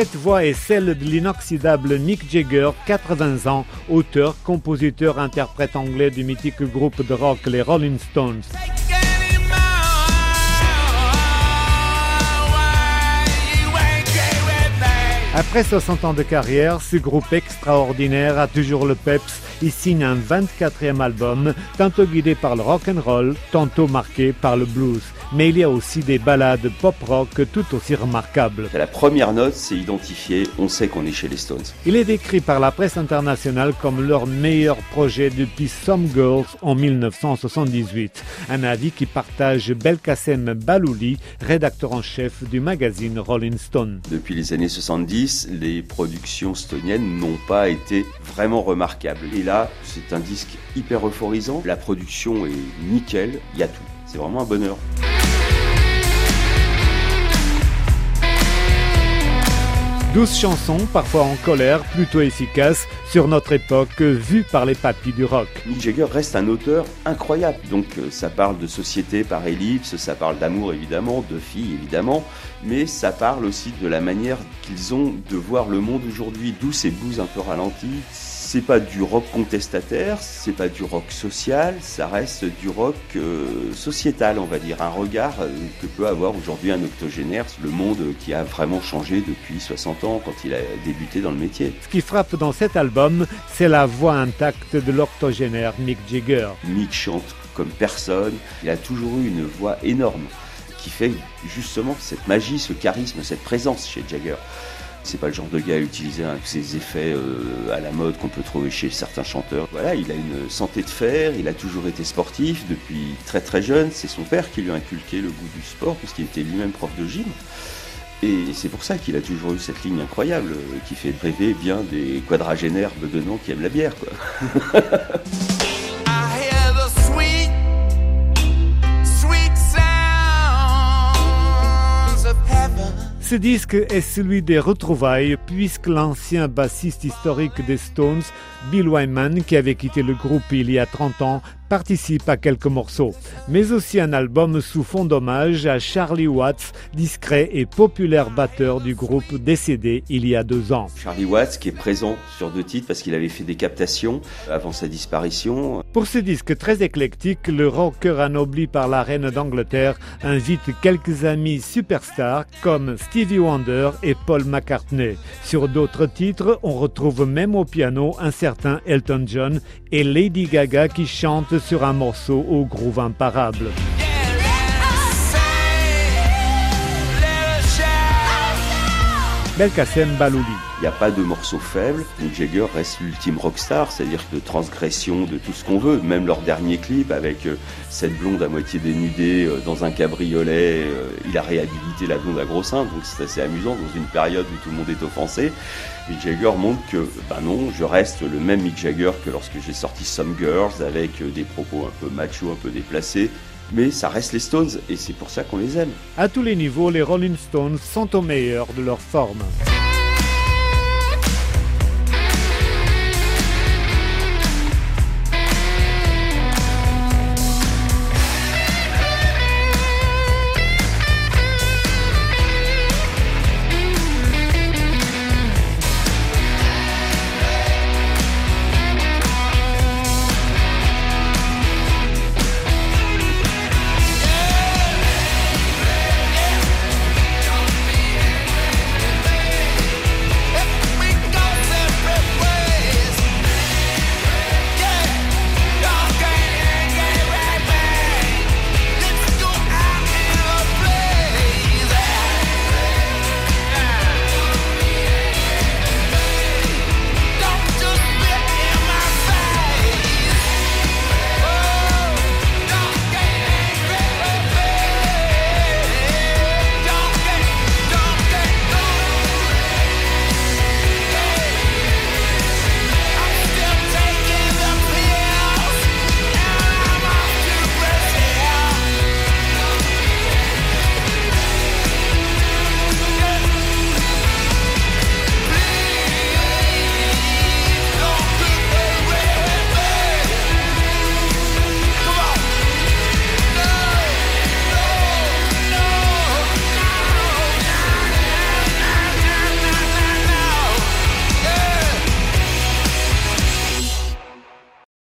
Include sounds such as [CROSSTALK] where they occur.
Cette voix est celle de l'inoxydable Mick Jagger, 80 ans, auteur, compositeur, interprète anglais du mythique groupe de rock les Rolling Stones. Après 60 ans de carrière, ce groupe extraordinaire a toujours le peps il signe un 24e album, tantôt guidé par le rock and roll, tantôt marqué par le blues. Mais il y a aussi des ballades pop-rock tout aussi remarquables. La première note, c'est identifié, on sait qu'on est chez les Stones. Il est décrit par la presse internationale comme leur meilleur projet depuis Some Girls en 1978. Un avis qui partage Belkacem Balouli, rédacteur en chef du magazine Rolling Stone. Depuis les années 70, les productions stoniennes n'ont pas été vraiment remarquables c'est un disque hyper euphorisant. La production est nickel, il y a tout. C'est vraiment un bonheur. Douze chansons, parfois en colère, plutôt efficaces, sur notre époque, vues par les papis du rock. Mick Jagger reste un auteur incroyable. Donc euh, ça parle de société par ellipse, ça parle d'amour évidemment, de filles évidemment, mais ça parle aussi de la manière qu'ils ont de voir le monde aujourd'hui, d'où ces blues un peu ralentis c'est pas du rock contestataire, c'est pas du rock social, ça reste du rock euh, sociétal, on va dire, un regard euh, que peut avoir aujourd'hui un octogénaire, le monde qui a vraiment changé depuis 60 ans quand il a débuté dans le métier. Ce qui frappe dans cet album, c'est la voix intacte de l'octogénaire Mick Jagger. Mick chante comme personne, il a toujours eu une voix énorme qui fait justement cette magie, ce charisme, cette présence chez Jagger. C'est pas le genre de gars à utiliser ces effets euh, à la mode qu'on peut trouver chez certains chanteurs. Voilà, il a une santé de fer, il a toujours été sportif depuis très très jeune. C'est son père qui lui a inculqué le goût du sport puisqu'il était lui-même prof de gym. Et c'est pour ça qu'il a toujours eu cette ligne incroyable euh, qui fait rêver bien des quadragénaires bedonnants qui aiment la bière. [LAUGHS] Ce disque est celui des retrouvailles puisque l'ancien bassiste historique des Stones, Bill Wyman, qui avait quitté le groupe il y a 30 ans, participe à quelques morceaux, mais aussi un album sous fond d'hommage à Charlie Watts, discret et populaire batteur du groupe décédé il y a deux ans. Charlie Watts qui est présent sur deux titres parce qu'il avait fait des captations avant sa disparition. Pour ce disque très éclectique, le rocker anobli par la reine d'Angleterre invite quelques amis superstars comme Stevie Wonder et Paul McCartney. Sur d'autres titres, on retrouve même au piano un certain Elton John et Lady Gaga qui chante sur un morceau au groove imparable. Belkacem. Il n'y a pas de morceau faible. Mick Jagger reste l'ultime rockstar, c'est-à-dire de transgression de tout ce qu'on veut. Même leur dernier clip avec euh, cette blonde à moitié dénudée euh, dans un cabriolet, euh, il a réhabilité la blonde à gros seins, donc c'est assez amusant dans une période où tout le monde est offensé. Mick Jagger montre que, ben non, je reste le même Mick Jagger que lorsque j'ai sorti Some Girls avec des propos un peu macho, un peu déplacés mais ça reste les Stones et c'est pour ça qu'on les aime. À tous les niveaux, les Rolling Stones sont au meilleur de leur forme.